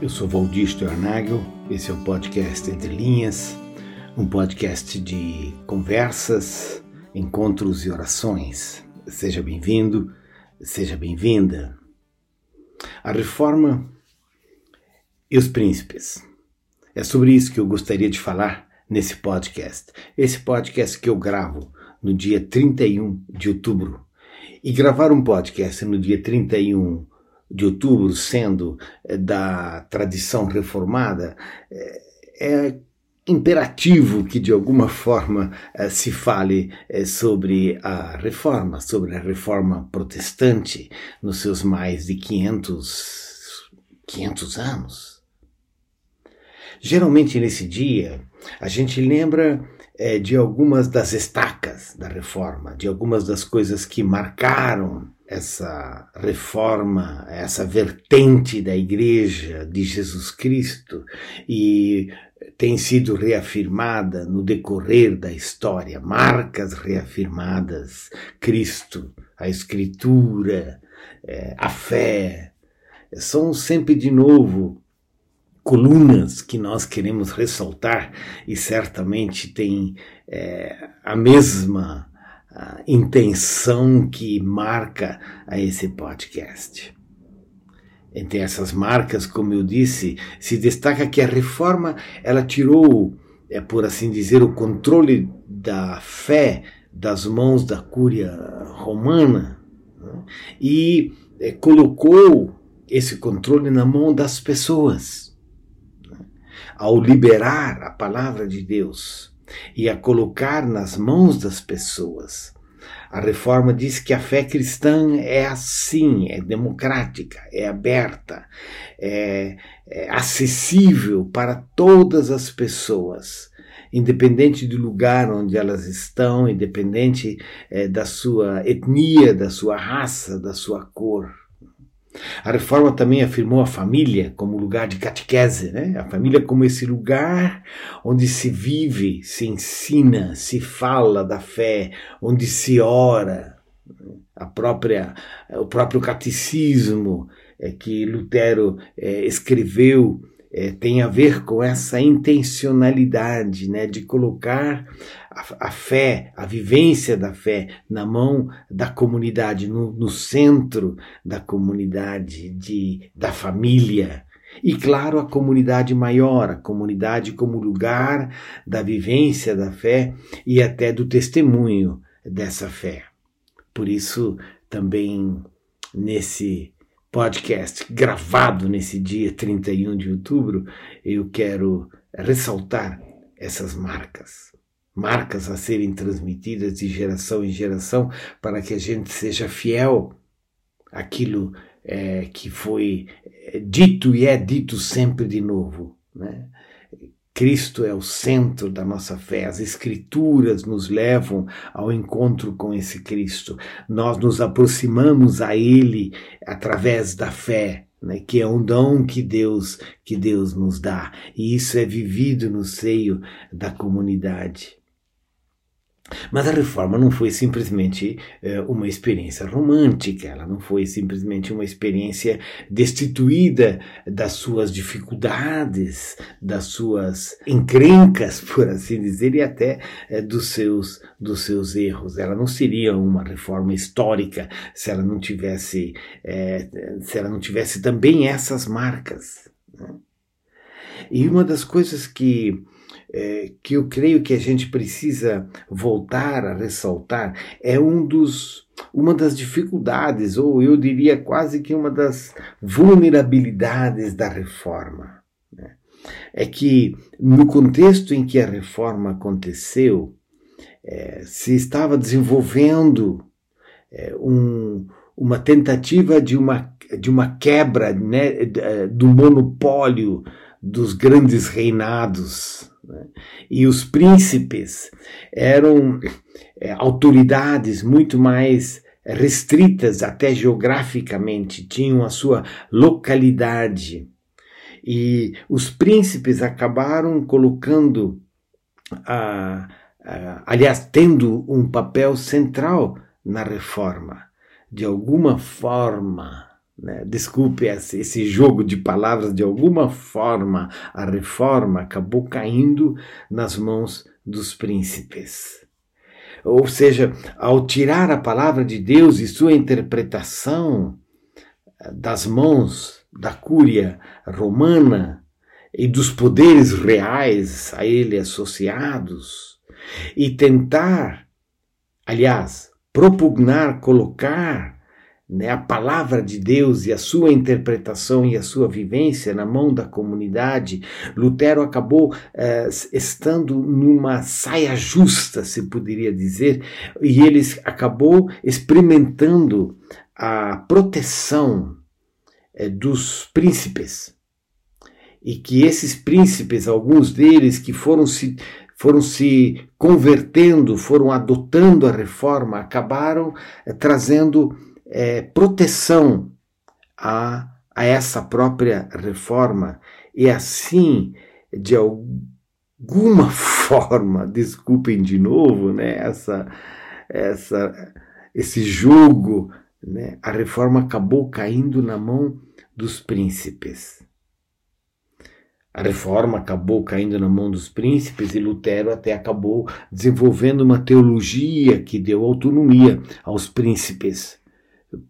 Eu sou Valdir Stornagel, esse é o podcast Entre Linhas, um podcast de conversas, encontros e orações. Seja bem-vindo, seja bem-vinda. A reforma e os príncipes. É sobre isso que eu gostaria de falar nesse podcast. Esse podcast que eu gravo no dia 31 de outubro. E gravar um podcast no dia 31 de outubro, sendo eh, da tradição reformada, eh, é imperativo que de alguma forma eh, se fale sobre a reforma, sobre a reforma protestante nos seus mais de 500, 500 anos. Geralmente nesse dia a gente lembra de algumas das estacas da reforma, de algumas das coisas que marcaram essa reforma, essa vertente da Igreja de Jesus Cristo e tem sido reafirmada no decorrer da história, marcas reafirmadas, Cristo, a Escritura, é, a fé, são sempre de novo colunas que nós queremos ressaltar e certamente tem é, a mesma a intenção que marca a esse podcast. Entre essas marcas, como eu disse, se destaca que a reforma ela tirou, é por assim dizer, o controle da fé das mãos da cúria romana né? e é, colocou esse controle na mão das pessoas. Né? Ao liberar a palavra de Deus, e a colocar nas mãos das pessoas. A reforma diz que a fé cristã é assim, é democrática, é aberta, é, é acessível para todas as pessoas, independente do lugar onde elas estão, independente é, da sua etnia, da sua raça, da sua cor. A reforma também afirmou a família como lugar de catequese, né? a família como esse lugar onde se vive, se ensina, se fala da fé, onde se ora. A própria, o próprio catecismo é, que Lutero é, escreveu é, tem a ver com essa intencionalidade né, de colocar a, a, fé, a vivência da fé na mão da comunidade, no, no centro da comunidade, de, da família. E claro, a comunidade maior, a comunidade como lugar da vivência da fé e até do testemunho dessa fé. Por isso, também nesse podcast gravado nesse dia 31 de outubro, eu quero ressaltar essas marcas. Marcas a serem transmitidas de geração em geração para que a gente seja fiel àquilo é, que foi é, dito e é dito sempre de novo. Né? Cristo é o centro da nossa fé, as Escrituras nos levam ao encontro com esse Cristo. Nós nos aproximamos a Ele através da fé, né, que é um dom que Deus que Deus nos dá, e isso é vivido no seio da comunidade. Mas a reforma não foi simplesmente uh, uma experiência romântica, ela não foi simplesmente uma experiência destituída das suas dificuldades, das suas encrencas, por assim dizer, e até uh, dos, seus, dos seus erros. Ela não seria uma reforma histórica se ela não tivesse, uh, se ela não tivesse também essas marcas. Né? E uma das coisas que é, que eu creio que a gente precisa voltar a ressaltar é um dos, uma das dificuldades, ou eu diria quase que uma das vulnerabilidades da reforma. Né? É que no contexto em que a reforma aconteceu, é, se estava desenvolvendo é, um, uma tentativa de uma, de uma quebra né, do monopólio dos grandes reinados né? E os príncipes eram é, autoridades muito mais restritas, até geograficamente, tinham a sua localidade. E os príncipes acabaram colocando, a, a, aliás, tendo um papel central na reforma. De alguma forma, né? desculpe esse jogo de palavras, de alguma forma a reforma acabou caindo nas mãos dos príncipes. Ou seja, ao tirar a palavra de Deus e sua interpretação eh, das mãos da cúria romana e dos poderes reais a ele associados, e tentar, aliás, propugnar, colocar né, a palavra de Deus e a sua interpretação e a sua vivência na mão da comunidade, Lutero acabou eh, estando numa saia justa, se poderia dizer, e ele acabou experimentando a proteção eh, dos príncipes. E que esses príncipes, alguns deles que foram se foram se convertendo, foram adotando a reforma, acabaram eh, trazendo é, proteção a, a essa própria reforma e assim, de alguma forma, desculpem de novo, né, essa, essa, esse jogo, né, a reforma acabou caindo na mão dos príncipes. A reforma acabou caindo na mão dos príncipes e Lutero até acabou desenvolvendo uma teologia que deu autonomia aos príncipes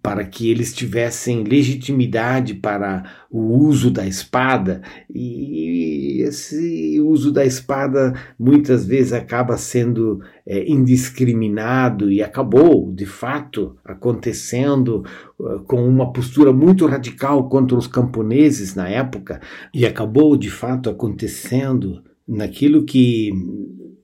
para que eles tivessem legitimidade para o uso da espada, e esse uso da espada muitas vezes acaba sendo é, indiscriminado e acabou, de fato, acontecendo uh, com uma postura muito radical contra os camponeses na época, e acabou, de fato, acontecendo naquilo que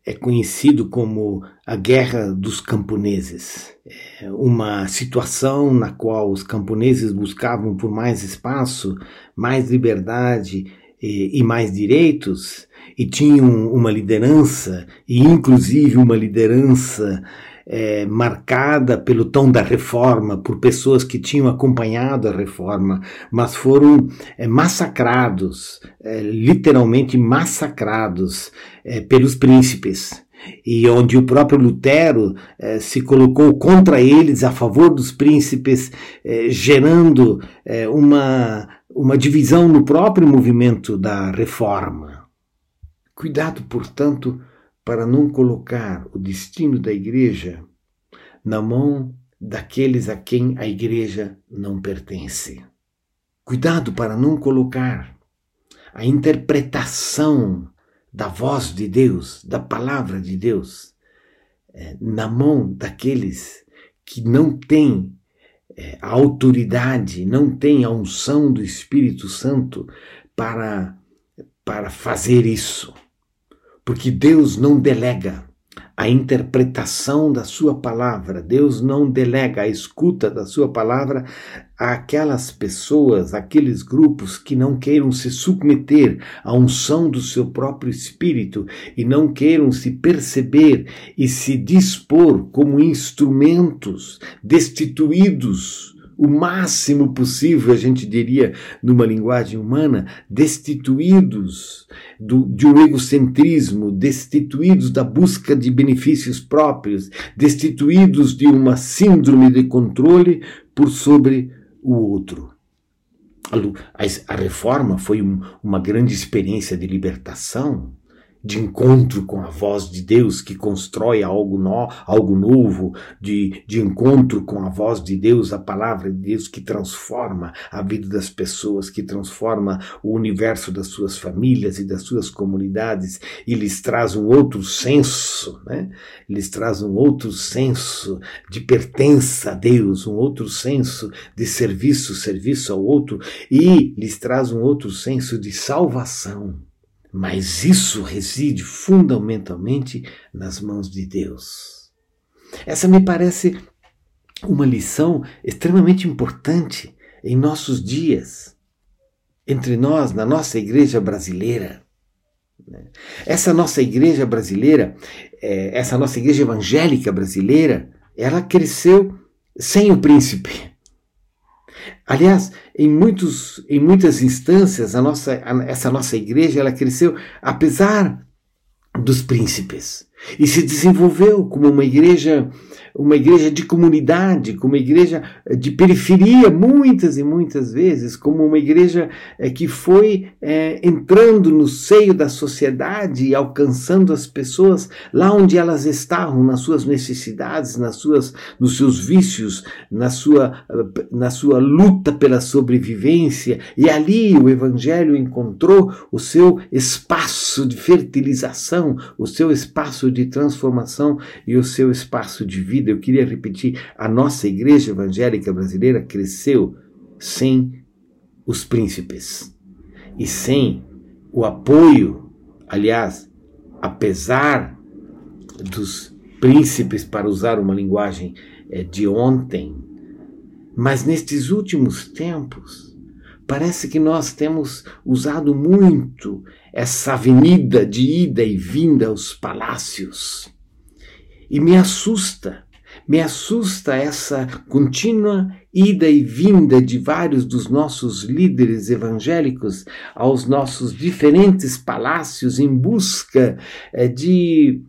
é conhecido como a Guerra dos Camponeses. É uma situação na qual os camponeses buscavam por mais espaço, mais liberdade e, e mais direitos, e tinham uma liderança, e inclusive uma liderança é, marcada pelo tom da reforma, por pessoas que tinham acompanhado a reforma, mas foram é, massacrados, é, literalmente massacrados é, pelos príncipes. E onde o próprio Lutero é, se colocou contra eles, a favor dos príncipes, é, gerando uma, uma divisão no próprio movimento da reforma. Cuidado, portanto, para não colocar o destino da igreja na mão daqueles a quem a igreja não pertence. Cuidado para não colocar a interpretação da voz de Deus, da palavra de Deus, eh, na mão daqueles que não têm eh, a autoridade, não têm a unção do Espírito Santo para, para fazer isso porque Deus não delega a interpretação da sua palavra, Deus não delega a escuta da sua palavra àquelas pessoas, aqueles grupos que não queiram se submeter à unção do seu próprio espírito e não queiram se perceber e se dispor como instrumentos destituídos o máximo possível, a gente diria, numa linguagem humana, destituídos do, de um egocentrismo, destituídos da busca de benefícios próprios, destituídos de uma síndrome de controle por sobre o outro. A, a, reforma foi um, uma grande experiência de libertação, de encontro com a voz de Deus que constrói algo, no, algo novo, de, de encontro com a voz de Deus, a palavra de Deus que transforma a vida das pessoas, que transforma o universo das suas famílias e das suas comunidades e lhes traz um outro senso, né? lhes traz um outro senso de pertença a Deus, um outro senso de serviço, serviço ao outro e lhes traz um outro senso de salvação. Mas isso reside fundamentalmente nas mãos de Deus. Essa me parece uma lição extremamente importante em nossos dias, entre nós, na nossa igreja brasileira. Essa nossa igreja brasileira, é, essa nossa igreja evangélica brasileira, ela cresceu sem o príncipe. Aliás, em, muitos, em muitas instâncias, a nossa, a, essa nossa igreja ela cresceu apesar dos príncipes. e se desenvolveu como uma igreja uma igreja de comunidade, como uma igreja de periferia, muitas e muitas vezes, como uma igreja é, que foi é, entrando no seio da sociedade e alcançando as pessoas lá onde elas estavam, nas suas necessidades, nas suas, nos seus vícios, na sua, na sua luta pela sobrevivência. E ali o Evangelho encontrou o seu espaço de fertilização, o seu espaço de transformação e o seu espaço de vida eu queria repetir: a nossa igreja evangélica brasileira cresceu sem os príncipes e sem o apoio, aliás, apesar dos príncipes, para usar uma linguagem é, de ontem, mas nestes últimos tempos, parece que nós temos usado muito essa avenida de ida e vinda aos palácios. E me assusta me assusta essa contínua ida e vinda de vários dos nossos líderes evangélicos aos nossos diferentes palácios em busca eh, de,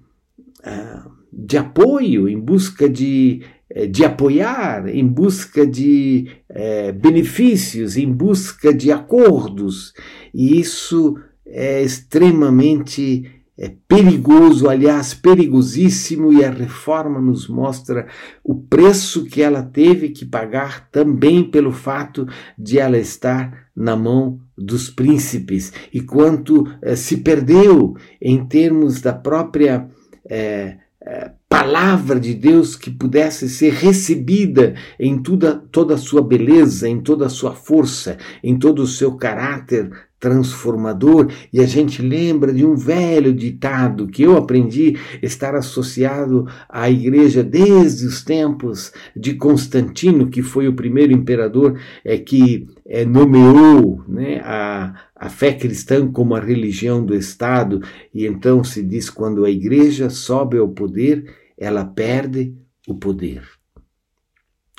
ah, de apoio, em busca de, eh, de apoiar, em busca de eh, benefícios, em busca de acordos. E isso é extremamente é perigoso, aliás, perigosíssimo, e a reforma nos mostra o preço que ela teve que pagar também pelo fato de ela estar na mão dos príncipes. E quanto eh, se perdeu em termos da própria eh, eh, palavra de Deus que pudesse ser recebida em toda, toda a sua beleza, em toda a sua força, em todo o seu caráter transformador e a gente lembra de um velho ditado que eu aprendi estar associado à igreja desde os tempos de Constantino, que foi o primeiro imperador é, que é, nomeou né, a, a fé cristã como a religião do Estado, e então se diz: quando a igreja sobe ao poder, ela perde o poder.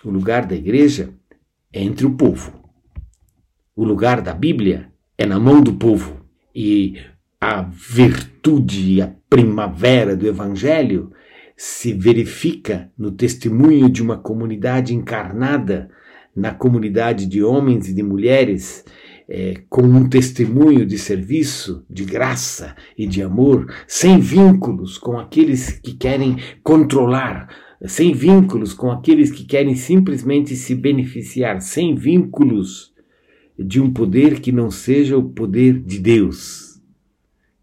O lugar da igreja é entre o povo. O lugar da Bíblia é na mão do povo. E a virtude a primavera do Evangelho se verifica no testemunho de uma comunidade encarnada, na comunidade de homens e de mulheres, é, com um testemunho de serviço, de graça e de amor, sem vínculos com aqueles que querem controlar, sem vínculos com aqueles que querem simplesmente se beneficiar, sem vínculos de um poder que não seja o poder de Deus,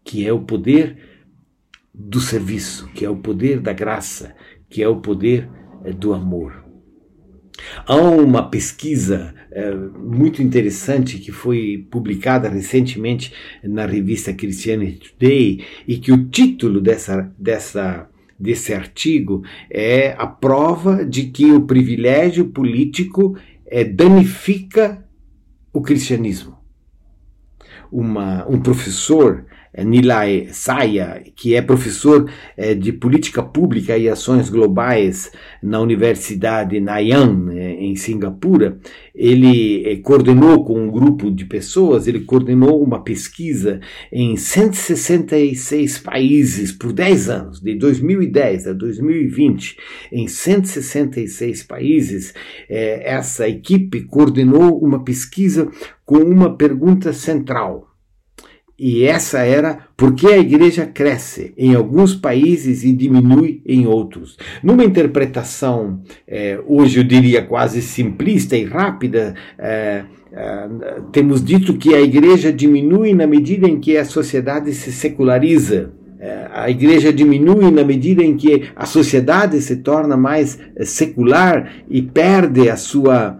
que é o poder do serviço, que é o poder da graça, que é o poder eh, do amor. Há uma pesquisa é, muito interessante que foi publicada recentemente na revista Christianity Today e que o título dessa, dessa, desse artigo é a prova de que o privilégio político é, danifica o cristianismo. Uma, um professor, Nilay Saya, que é professor eh, de política pública e ações globais na Universidade Nanyang, eh, em Singapura, ele coordenou com um grupo de pessoas, ele coordenou uma pesquisa em 166 países por 10 anos, de 2010 a 2020, em 166 países, essa equipe coordenou uma pesquisa com uma pergunta central e essa era por que a igreja cresce em alguns países e diminui em outros. Numa interpretação, eh, hoje eu diria quase simplista e rápida, eh, eh, temos dito que a igreja diminui na medida em que a sociedade se seculariza. A igreja diminui na medida em que a sociedade se torna mais secular e perde a sua,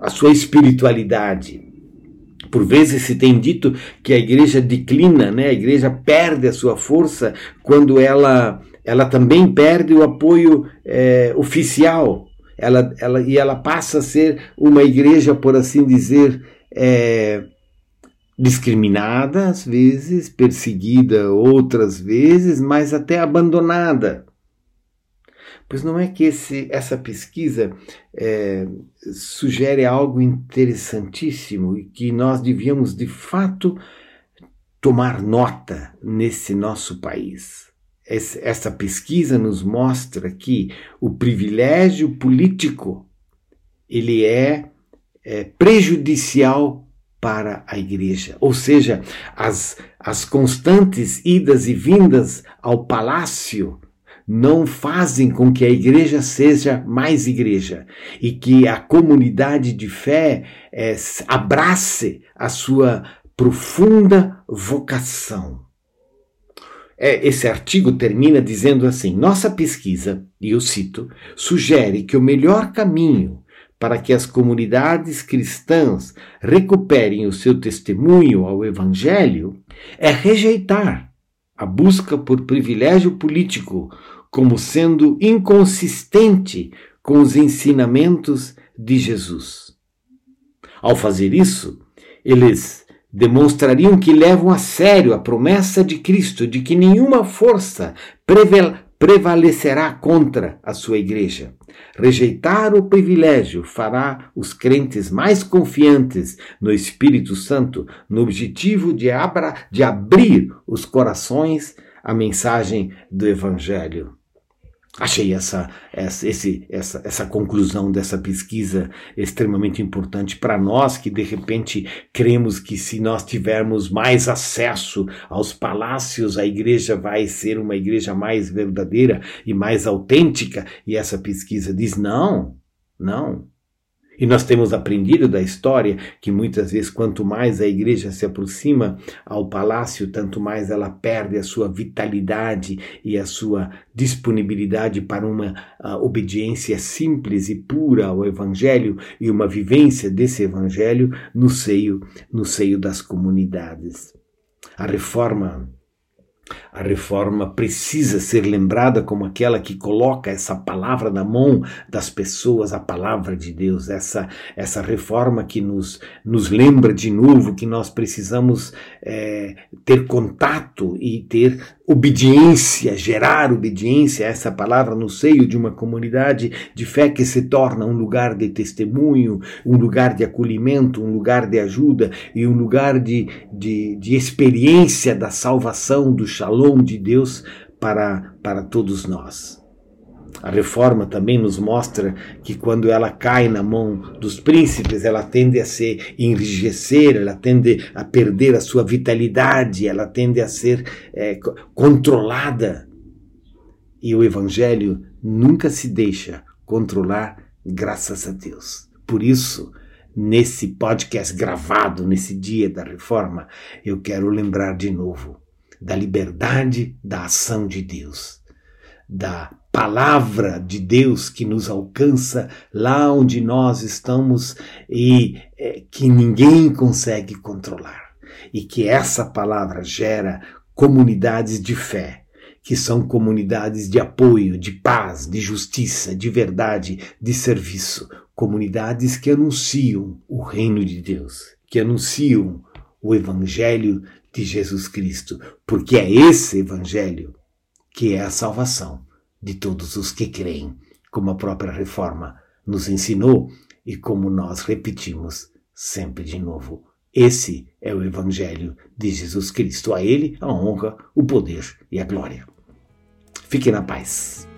a sua espiritualidade. Por vezes se tem dito que a igreja declina, né? a igreja perde a sua força quando ela, ela também perde o apoio é, oficial. Ela, ela, e ela passa a ser uma igreja, por assim dizer, é, discriminada às vezes, perseguida outras vezes, mas até abandonada. Pois não é que esse, essa pesquisa é, sugere algo interessantíssimo e que nós devíamos de fato tomar nota nesse nosso país. essa pesquisa nos mostra que o privilégio político ele é, é prejudicial para a igreja. Ou seja, as, as constantes idas e vindas ao palácio não fazem com que a igreja seja mais igreja e que a comunidade de fé é, abrace a sua profunda vocação. É, esse artigo termina dizendo assim: nossa pesquisa, e eu cito, sugere que o melhor caminho para que as comunidades cristãs recuperem o seu testemunho ao Evangelho é rejeitar a busca por privilégio político como sendo inconsistente com os ensinamentos de Jesus. Ao fazer isso, eles demonstrariam que levam a sério a promessa de Cristo de que nenhuma força prevalecerá contra a sua igreja. Rejeitar o privilégio fará os crentes mais confiantes no Espírito Santo, no objetivo de, abra, de abrir os corações à mensagem do Evangelho. Achei essa, essa, esse, essa, essa conclusão dessa pesquisa extremamente importante para nós que de repente cremos que se nós tivermos mais acesso aos palácios, a igreja vai ser uma igreja mais verdadeira e mais autêntica. E essa pesquisa diz: não, não. E nós temos aprendido da história que muitas vezes, quanto mais a igreja se aproxima ao palácio, tanto mais ela perde a sua vitalidade e a sua disponibilidade para uma obediência simples e pura ao evangelho e uma vivência desse evangelho no seio, no seio das comunidades. A reforma a reforma precisa ser lembrada como aquela que coloca essa palavra na mão das pessoas, a palavra de Deus, essa, essa reforma que nos, nos lembra de novo que nós precisamos é, ter contato e ter obediência, gerar obediência a essa palavra no seio de uma comunidade de fé que se torna um lugar de testemunho, um lugar de acolhimento, um lugar de ajuda e um lugar de, de, de experiência da salvação, do shalom de Deus para, para todos nós. A reforma também nos mostra que quando ela cai na mão dos príncipes, ela tende a se enrijecer, ela tende a perder a sua vitalidade, ela tende a ser é, controlada. E o Evangelho nunca se deixa controlar, graças a Deus. Por isso, nesse podcast gravado nesse dia da reforma, eu quero lembrar de novo da liberdade da ação de Deus, da palavra de Deus que nos alcança lá onde nós estamos e é, que ninguém consegue controlar. E que essa palavra gera comunidades de fé, que são comunidades de apoio, de paz, de justiça, de verdade, de serviço, comunidades que anunciam o reino de Deus, que anunciam o evangelho de Jesus Cristo, porque é esse evangelho que é a salvação de todos os que creem, como a própria reforma nos ensinou e como nós repetimos sempre de novo. Esse é o Evangelho de Jesus Cristo. A Ele a honra, o poder e a glória. Fique na paz.